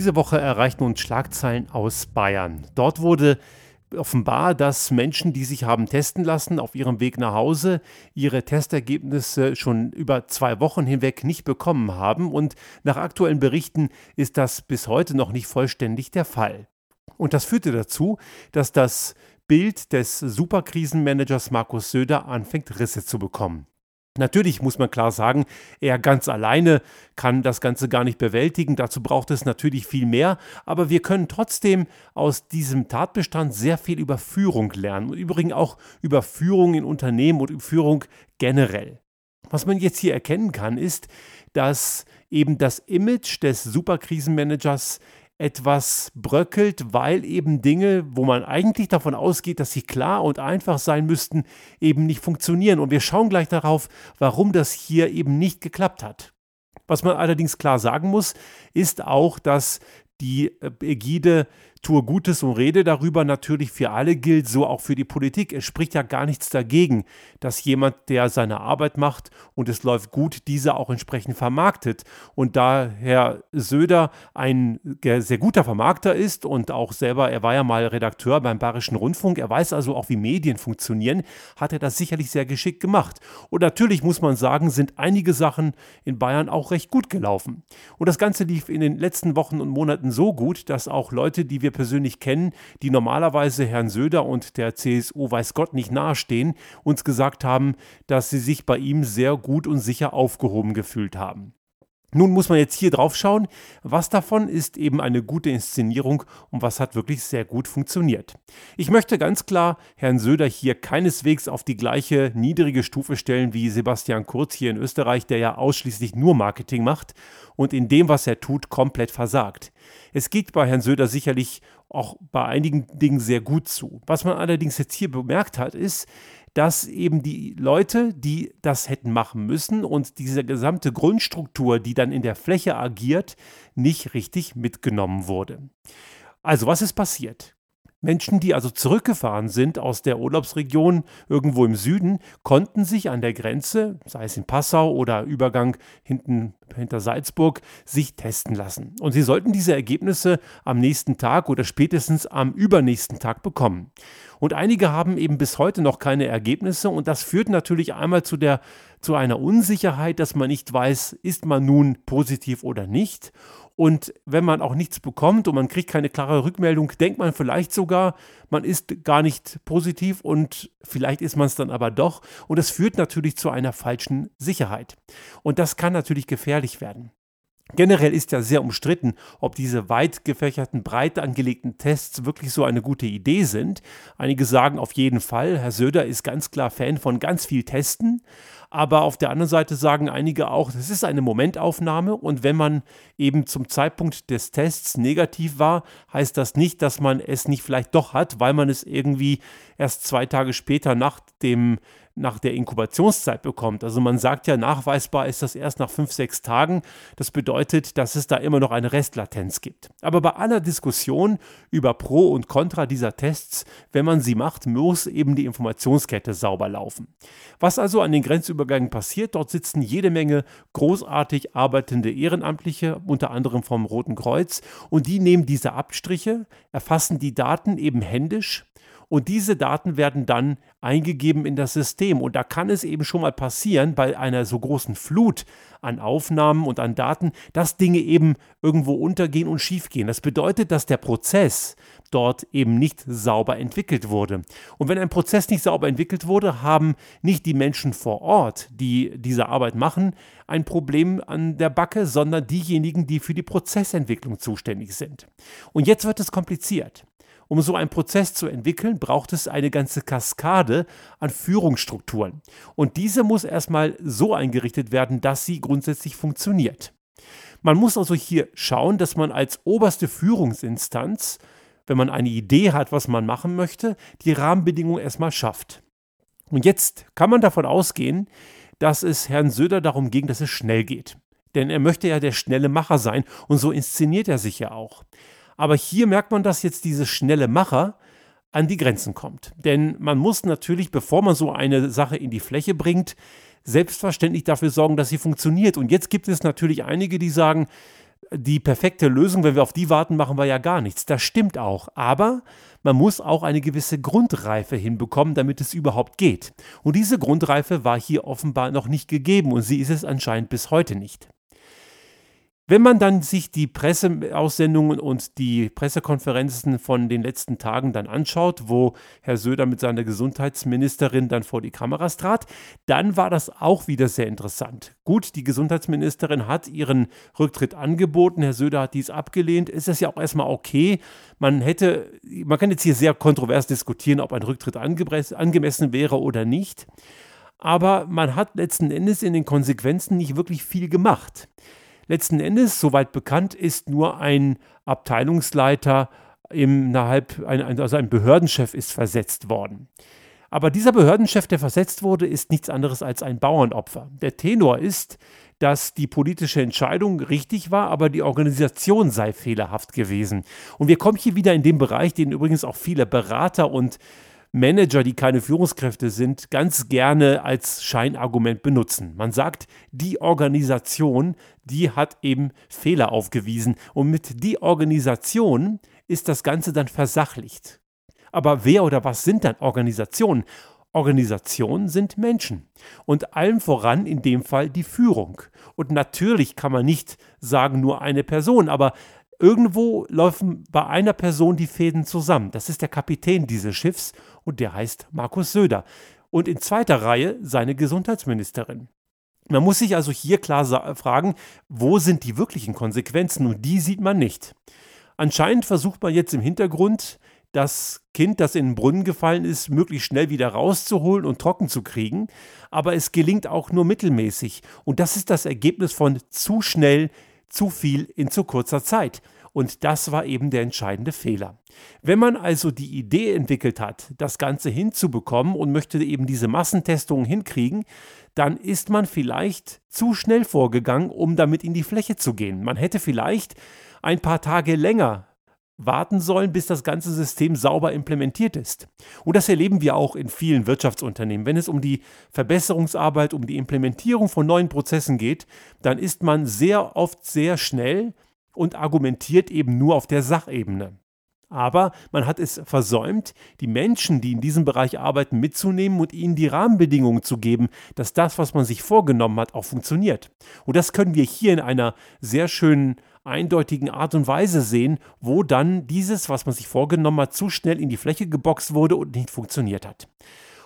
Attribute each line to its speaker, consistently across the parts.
Speaker 1: Diese Woche erreichten uns Schlagzeilen aus Bayern. Dort wurde offenbar, dass Menschen, die sich haben testen lassen, auf ihrem Weg nach Hause ihre Testergebnisse schon über zwei Wochen hinweg nicht bekommen haben. Und nach aktuellen Berichten ist das bis heute noch nicht vollständig der Fall. Und das führte dazu, dass das Bild des Superkrisenmanagers Markus Söder anfängt Risse zu bekommen. Natürlich muss man klar sagen, er ganz alleine kann das Ganze gar nicht bewältigen. Dazu braucht es natürlich viel mehr. Aber wir können trotzdem aus diesem Tatbestand sehr viel über Führung lernen. Und übrigens auch über Führung in Unternehmen und über Führung generell. Was man jetzt hier erkennen kann, ist, dass eben das Image des Superkrisenmanagers etwas bröckelt, weil eben Dinge, wo man eigentlich davon ausgeht, dass sie klar und einfach sein müssten, eben nicht funktionieren. Und wir schauen gleich darauf, warum das hier eben nicht geklappt hat. Was man allerdings klar sagen muss, ist auch, dass die Ägide Tue Gutes und rede darüber natürlich für alle gilt, so auch für die Politik. Es spricht ja gar nichts dagegen, dass jemand, der seine Arbeit macht und es läuft gut, diese auch entsprechend vermarktet. Und da Herr Söder ein sehr guter Vermarkter ist und auch selber, er war ja mal Redakteur beim Bayerischen Rundfunk, er weiß also auch, wie Medien funktionieren, hat er das sicherlich sehr geschickt gemacht. Und natürlich muss man sagen, sind einige Sachen in Bayern auch recht gut gelaufen. Und das Ganze lief in den letzten Wochen und Monaten so gut, dass auch Leute, die wir wir persönlich kennen, die normalerweise Herrn Söder und der CSU weiß Gott nicht nahestehen, uns gesagt haben, dass sie sich bei ihm sehr gut und sicher aufgehoben gefühlt haben. Nun muss man jetzt hier drauf schauen, was davon ist eben eine gute Inszenierung und was hat wirklich sehr gut funktioniert. Ich möchte ganz klar Herrn Söder hier keineswegs auf die gleiche niedrige Stufe stellen wie Sebastian Kurz hier in Österreich, der ja ausschließlich nur Marketing macht und in dem, was er tut, komplett versagt. Es geht bei Herrn Söder sicherlich auch bei einigen Dingen sehr gut zu. Was man allerdings jetzt hier bemerkt hat, ist, dass eben die Leute, die das hätten machen müssen und diese gesamte Grundstruktur, die dann in der Fläche agiert, nicht richtig mitgenommen wurde. Also was ist passiert? Menschen, die also zurückgefahren sind aus der Urlaubsregion irgendwo im Süden, konnten sich an der Grenze, sei es in Passau oder Übergang hinten hinter Salzburg, sich testen lassen. Und sie sollten diese Ergebnisse am nächsten Tag oder spätestens am übernächsten Tag bekommen. Und einige haben eben bis heute noch keine Ergebnisse und das führt natürlich einmal zu der zu einer Unsicherheit, dass man nicht weiß, ist man nun positiv oder nicht. Und wenn man auch nichts bekommt und man kriegt keine klare Rückmeldung, denkt man vielleicht sogar, man ist gar nicht positiv und vielleicht ist man es dann aber doch. Und das führt natürlich zu einer falschen Sicherheit. Und das kann natürlich gefährlich werden. Generell ist ja sehr umstritten, ob diese weit gefächerten, breit angelegten Tests wirklich so eine gute Idee sind. Einige sagen auf jeden Fall, Herr Söder ist ganz klar Fan von ganz viel Testen. Aber auf der anderen Seite sagen einige auch, das ist eine Momentaufnahme. Und wenn man eben zum Zeitpunkt des Tests negativ war, heißt das nicht, dass man es nicht vielleicht doch hat, weil man es irgendwie erst zwei Tage später nach dem nach der Inkubationszeit bekommt. Also man sagt ja, nachweisbar ist das erst nach fünf, sechs Tagen. Das bedeutet, dass es da immer noch eine Restlatenz gibt. Aber bei aller Diskussion über Pro und Contra dieser Tests, wenn man sie macht, muss eben die Informationskette sauber laufen. Was also an den Grenzübergängen passiert, dort sitzen jede Menge großartig arbeitende Ehrenamtliche, unter anderem vom Roten Kreuz, und die nehmen diese Abstriche, erfassen die Daten eben händisch und diese Daten werden dann eingegeben in das System. Und da kann es eben schon mal passieren, bei einer so großen Flut an Aufnahmen und an Daten, dass Dinge eben irgendwo untergehen und schiefgehen. Das bedeutet, dass der Prozess dort eben nicht sauber entwickelt wurde. Und wenn ein Prozess nicht sauber entwickelt wurde, haben nicht die Menschen vor Ort, die diese Arbeit machen, ein Problem an der Backe, sondern diejenigen, die für die Prozessentwicklung zuständig sind. Und jetzt wird es kompliziert. Um so einen Prozess zu entwickeln, braucht es eine ganze Kaskade an Führungsstrukturen. Und diese muss erstmal so eingerichtet werden, dass sie grundsätzlich funktioniert. Man muss also hier schauen, dass man als oberste Führungsinstanz, wenn man eine Idee hat, was man machen möchte, die Rahmenbedingungen erstmal schafft. Und jetzt kann man davon ausgehen, dass es Herrn Söder darum ging, dass es schnell geht. Denn er möchte ja der schnelle Macher sein und so inszeniert er sich ja auch. Aber hier merkt man, dass jetzt diese schnelle Macher an die Grenzen kommt. Denn man muss natürlich, bevor man so eine Sache in die Fläche bringt, selbstverständlich dafür sorgen, dass sie funktioniert. Und jetzt gibt es natürlich einige, die sagen, die perfekte Lösung, wenn wir auf die warten, machen wir ja gar nichts. Das stimmt auch. Aber man muss auch eine gewisse Grundreife hinbekommen, damit es überhaupt geht. Und diese Grundreife war hier offenbar noch nicht gegeben und sie ist es anscheinend bis heute nicht. Wenn man dann sich die Presseaussendungen und die Pressekonferenzen von den letzten Tagen dann anschaut, wo Herr Söder mit seiner Gesundheitsministerin dann vor die Kameras trat, dann war das auch wieder sehr interessant. Gut, die Gesundheitsministerin hat ihren Rücktritt angeboten, Herr Söder hat dies abgelehnt. Ist das ja auch erstmal okay. Man hätte, man kann jetzt hier sehr kontrovers diskutieren, ob ein Rücktritt angemessen wäre oder nicht. Aber man hat letzten Endes in den Konsequenzen nicht wirklich viel gemacht. Letzten Endes, soweit bekannt, ist nur ein Abteilungsleiter innerhalb, also ein Behördenchef ist versetzt worden. Aber dieser Behördenchef, der versetzt wurde, ist nichts anderes als ein Bauernopfer. Der Tenor ist, dass die politische Entscheidung richtig war, aber die Organisation sei fehlerhaft gewesen. Und wir kommen hier wieder in den Bereich, den übrigens auch viele Berater und Manager, die keine Führungskräfte sind, ganz gerne als Scheinargument benutzen. Man sagt, die Organisation, die hat eben Fehler aufgewiesen und mit die Organisation ist das Ganze dann versachlicht. Aber wer oder was sind dann Organisationen? Organisationen sind Menschen und allem voran in dem Fall die Führung. Und natürlich kann man nicht sagen nur eine Person, aber irgendwo laufen bei einer Person die Fäden zusammen. Das ist der Kapitän dieses Schiffs und der heißt Markus Söder. Und in zweiter Reihe seine Gesundheitsministerin. Man muss sich also hier klar fragen, wo sind die wirklichen Konsequenzen und die sieht man nicht. Anscheinend versucht man jetzt im Hintergrund, das Kind, das in den Brunnen gefallen ist, möglichst schnell wieder rauszuholen und trocken zu kriegen, aber es gelingt auch nur mittelmäßig und das ist das Ergebnis von zu schnell, zu viel in zu kurzer Zeit. Und das war eben der entscheidende Fehler. Wenn man also die Idee entwickelt hat, das Ganze hinzubekommen und möchte eben diese Massentestungen hinkriegen, dann ist man vielleicht zu schnell vorgegangen, um damit in die Fläche zu gehen. Man hätte vielleicht ein paar Tage länger warten sollen, bis das ganze System sauber implementiert ist. Und das erleben wir auch in vielen Wirtschaftsunternehmen. Wenn es um die Verbesserungsarbeit, um die Implementierung von neuen Prozessen geht, dann ist man sehr oft sehr schnell und argumentiert eben nur auf der Sachebene. Aber man hat es versäumt, die Menschen, die in diesem Bereich arbeiten, mitzunehmen und ihnen die Rahmenbedingungen zu geben, dass das, was man sich vorgenommen hat, auch funktioniert. Und das können wir hier in einer sehr schönen, eindeutigen Art und Weise sehen, wo dann dieses, was man sich vorgenommen hat, zu schnell in die Fläche geboxt wurde und nicht funktioniert hat.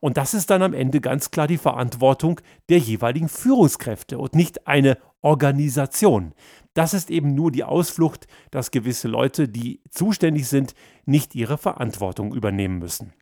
Speaker 1: Und das ist dann am Ende ganz klar die Verantwortung der jeweiligen Führungskräfte und nicht eine Organisation. Das ist eben nur die Ausflucht, dass gewisse Leute, die zuständig sind, nicht ihre Verantwortung übernehmen müssen.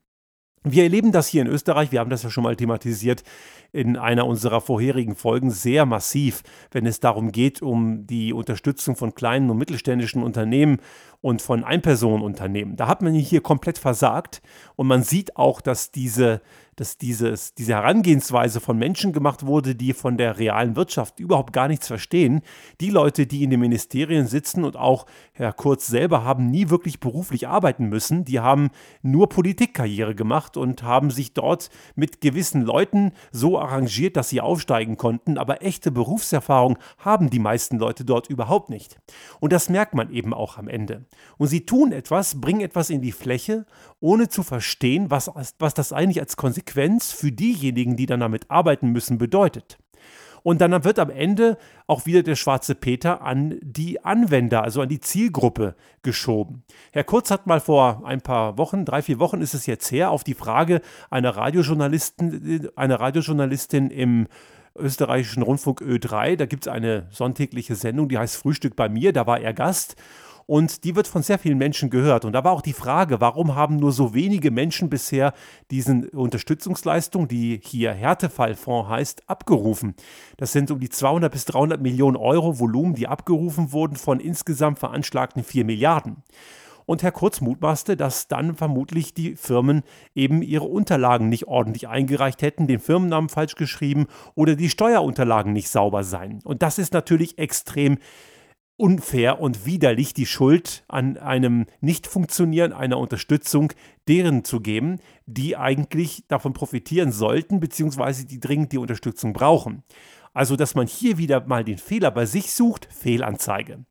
Speaker 1: Wir erleben das hier in Österreich, wir haben das ja schon mal thematisiert in einer unserer vorherigen Folgen, sehr massiv, wenn es darum geht, um die Unterstützung von kleinen und mittelständischen Unternehmen und von Einpersonenunternehmen. Da hat man hier komplett versagt und man sieht auch, dass diese dass dieses, diese Herangehensweise von Menschen gemacht wurde, die von der realen Wirtschaft überhaupt gar nichts verstehen. Die Leute, die in den Ministerien sitzen und auch Herr Kurz selber haben nie wirklich beruflich arbeiten müssen. Die haben nur Politikkarriere gemacht und haben sich dort mit gewissen Leuten so arrangiert, dass sie aufsteigen konnten. Aber echte Berufserfahrung haben die meisten Leute dort überhaupt nicht. Und das merkt man eben auch am Ende. Und sie tun etwas, bringen etwas in die Fläche, ohne zu verstehen, was, was das eigentlich als Konsequenz für diejenigen, die dann damit arbeiten müssen, bedeutet. Und dann wird am Ende auch wieder der schwarze Peter an die Anwender, also an die Zielgruppe geschoben. Herr Kurz hat mal vor ein paar Wochen, drei, vier Wochen ist es jetzt her, auf die Frage einer Radiojournalistin, einer Radiojournalistin im österreichischen Rundfunk Ö3, da gibt es eine sonntägliche Sendung, die heißt Frühstück bei mir, da war er Gast und die wird von sehr vielen Menschen gehört. Und da war auch die Frage, warum haben nur so wenige Menschen bisher diesen Unterstützungsleistung, die hier Härtefallfonds heißt, abgerufen. Das sind um die 200 bis 300 Millionen Euro Volumen, die abgerufen wurden von insgesamt veranschlagten 4 Milliarden. Und Herr Kurz mutmaßte, dass dann vermutlich die Firmen eben ihre Unterlagen nicht ordentlich eingereicht hätten, den Firmennamen falsch geschrieben oder die Steuerunterlagen nicht sauber seien. Und das ist natürlich extrem unfair und widerlich die Schuld an einem Nicht-Funktionieren einer Unterstützung deren zu geben, die eigentlich davon profitieren sollten, beziehungsweise die dringend die Unterstützung brauchen. Also, dass man hier wieder mal den Fehler bei sich sucht, Fehlanzeige.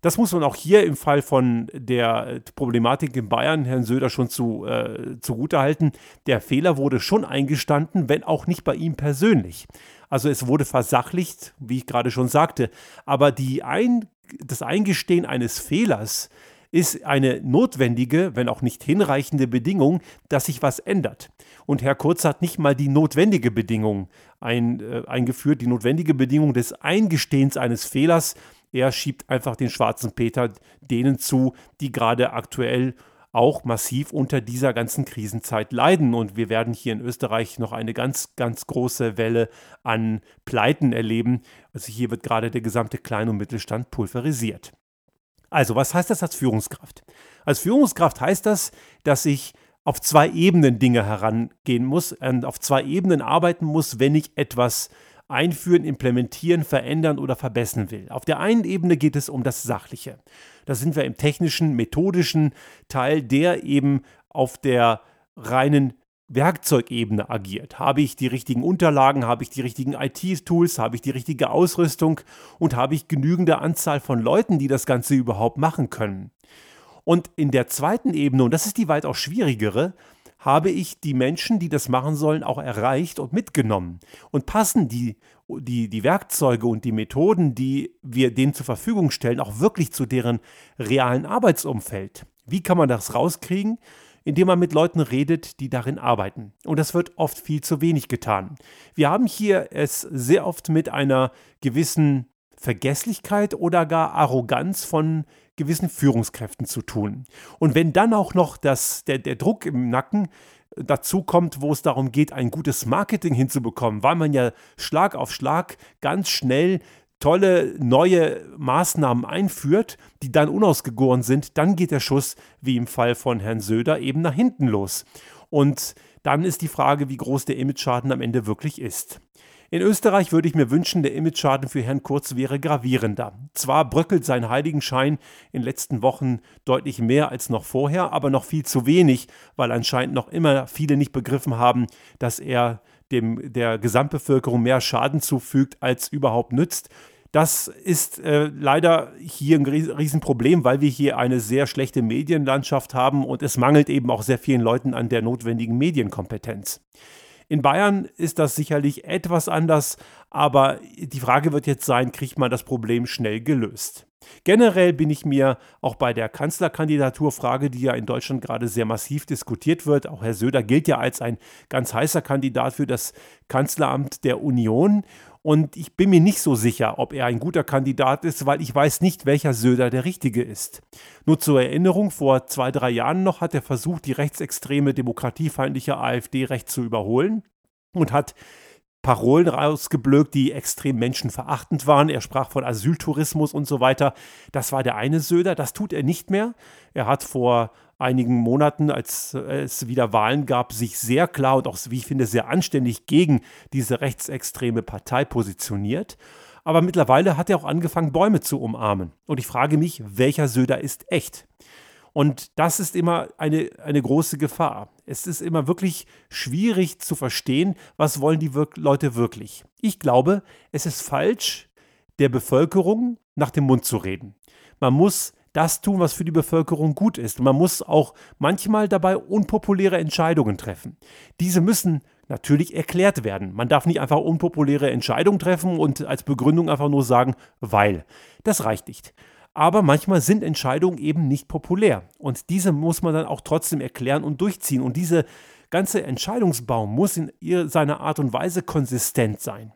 Speaker 1: Das muss man auch hier im Fall von der Problematik in Bayern Herrn Söder schon zu, äh, zugutehalten. Der Fehler wurde schon eingestanden, wenn auch nicht bei ihm persönlich. Also es wurde versachlicht, wie ich gerade schon sagte. Aber Ein das Eingestehen eines Fehlers ist eine notwendige, wenn auch nicht hinreichende Bedingung, dass sich was ändert. Und Herr Kurz hat nicht mal die notwendige Bedingung ein, äh, eingeführt, die notwendige Bedingung des Eingestehens eines Fehlers. Er schiebt einfach den schwarzen Peter denen zu, die gerade aktuell auch massiv unter dieser ganzen Krisenzeit leiden. Und wir werden hier in Österreich noch eine ganz, ganz große Welle an Pleiten erleben. Also hier wird gerade der gesamte Klein- und Mittelstand pulverisiert. Also, was heißt das als Führungskraft? Als Führungskraft heißt das, dass ich auf zwei Ebenen Dinge herangehen muss und auf zwei Ebenen arbeiten muss, wenn ich etwas einführen, implementieren, verändern oder verbessern will. Auf der einen Ebene geht es um das Sachliche. Da sind wir im technischen, methodischen Teil, der eben auf der reinen Werkzeugebene agiert. Habe ich die richtigen Unterlagen, habe ich die richtigen IT-Tools, habe ich die richtige Ausrüstung und habe ich genügende Anzahl von Leuten, die das Ganze überhaupt machen können. Und in der zweiten Ebene, und das ist die weitaus schwierigere, habe ich die Menschen, die das machen sollen, auch erreicht und mitgenommen. Und passen die, die, die Werkzeuge und die Methoden, die wir denen zur Verfügung stellen, auch wirklich zu deren realen Arbeitsumfeld. Wie kann man das rauskriegen? indem man mit Leuten redet, die darin arbeiten. Und das wird oft viel zu wenig getan. Wir haben hier es sehr oft mit einer gewissen Vergesslichkeit oder gar Arroganz von gewissen Führungskräften zu tun. Und wenn dann auch noch das, der, der Druck im Nacken dazu kommt, wo es darum geht, ein gutes Marketing hinzubekommen, weil man ja Schlag auf Schlag ganz schnell tolle neue Maßnahmen einführt, die dann unausgegoren sind, dann geht der Schuss, wie im Fall von Herrn Söder, eben nach hinten los. Und dann ist die Frage, wie groß der Imageschaden am Ende wirklich ist. In Österreich würde ich mir wünschen, der Imageschaden für Herrn Kurz wäre gravierender. Zwar bröckelt sein Heiligenschein in den letzten Wochen deutlich mehr als noch vorher, aber noch viel zu wenig, weil anscheinend noch immer viele nicht begriffen haben, dass er dem, der Gesamtbevölkerung mehr Schaden zufügt, als überhaupt nützt. Das ist äh, leider hier ein Riesenproblem, weil wir hier eine sehr schlechte Medienlandschaft haben und es mangelt eben auch sehr vielen Leuten an der notwendigen Medienkompetenz. In Bayern ist das sicherlich etwas anders, aber die Frage wird jetzt sein, kriegt man das Problem schnell gelöst? Generell bin ich mir auch bei der Kanzlerkandidaturfrage, die ja in Deutschland gerade sehr massiv diskutiert wird, auch Herr Söder gilt ja als ein ganz heißer Kandidat für das Kanzleramt der Union. Und ich bin mir nicht so sicher, ob er ein guter Kandidat ist, weil ich weiß nicht, welcher Söder der richtige ist. Nur zur Erinnerung, vor zwei, drei Jahren noch hat er versucht, die rechtsextreme, demokratiefeindliche AfD recht zu überholen und hat Parolen rausgeblökt, die extrem menschenverachtend waren. Er sprach von Asyltourismus und so weiter. Das war der eine Söder, das tut er nicht mehr. Er hat vor einigen Monaten, als es wieder Wahlen gab, sich sehr klar und auch, wie ich finde, sehr anständig gegen diese rechtsextreme Partei positioniert. Aber mittlerweile hat er auch angefangen, Bäume zu umarmen. Und ich frage mich, welcher Söder ist echt? Und das ist immer eine, eine große Gefahr. Es ist immer wirklich schwierig zu verstehen, was wollen die wir Leute wirklich. Ich glaube, es ist falsch, der Bevölkerung nach dem Mund zu reden. Man muss das tun, was für die Bevölkerung gut ist. Man muss auch manchmal dabei unpopuläre Entscheidungen treffen. Diese müssen natürlich erklärt werden. Man darf nicht einfach unpopuläre Entscheidungen treffen und als Begründung einfach nur sagen, weil. Das reicht nicht. Aber manchmal sind Entscheidungen eben nicht populär. Und diese muss man dann auch trotzdem erklären und durchziehen. Und diese ganze Entscheidungsbaum muss in seiner Art und Weise konsistent sein.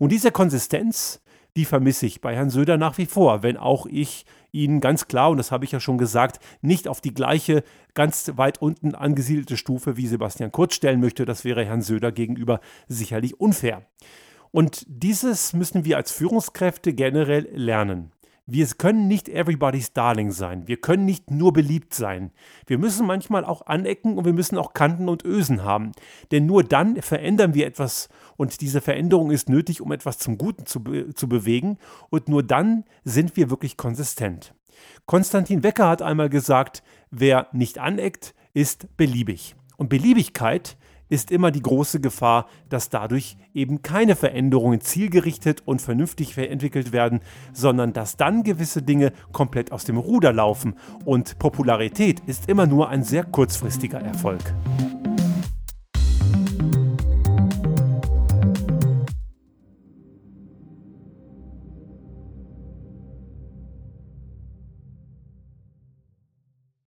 Speaker 1: Und diese Konsistenz, die vermisse ich bei Herrn Söder nach wie vor, wenn auch ich ihn ganz klar, und das habe ich ja schon gesagt, nicht auf die gleiche, ganz weit unten angesiedelte Stufe wie Sebastian Kurz stellen möchte. Das wäre Herrn Söder gegenüber sicherlich unfair. Und dieses müssen wir als Führungskräfte generell lernen. Wir können nicht everybody's Darling sein. Wir können nicht nur beliebt sein. Wir müssen manchmal auch anecken und wir müssen auch Kanten und Ösen haben. Denn nur dann verändern wir etwas und diese Veränderung ist nötig, um etwas zum Guten zu, be zu bewegen und nur dann sind wir wirklich konsistent. Konstantin Wecker hat einmal gesagt, wer nicht aneckt, ist beliebig. Und Beliebigkeit ist immer die große Gefahr, dass dadurch eben keine Veränderungen zielgerichtet und vernünftig entwickelt werden, sondern dass dann gewisse Dinge komplett aus dem Ruder laufen und Popularität ist immer nur ein sehr kurzfristiger Erfolg.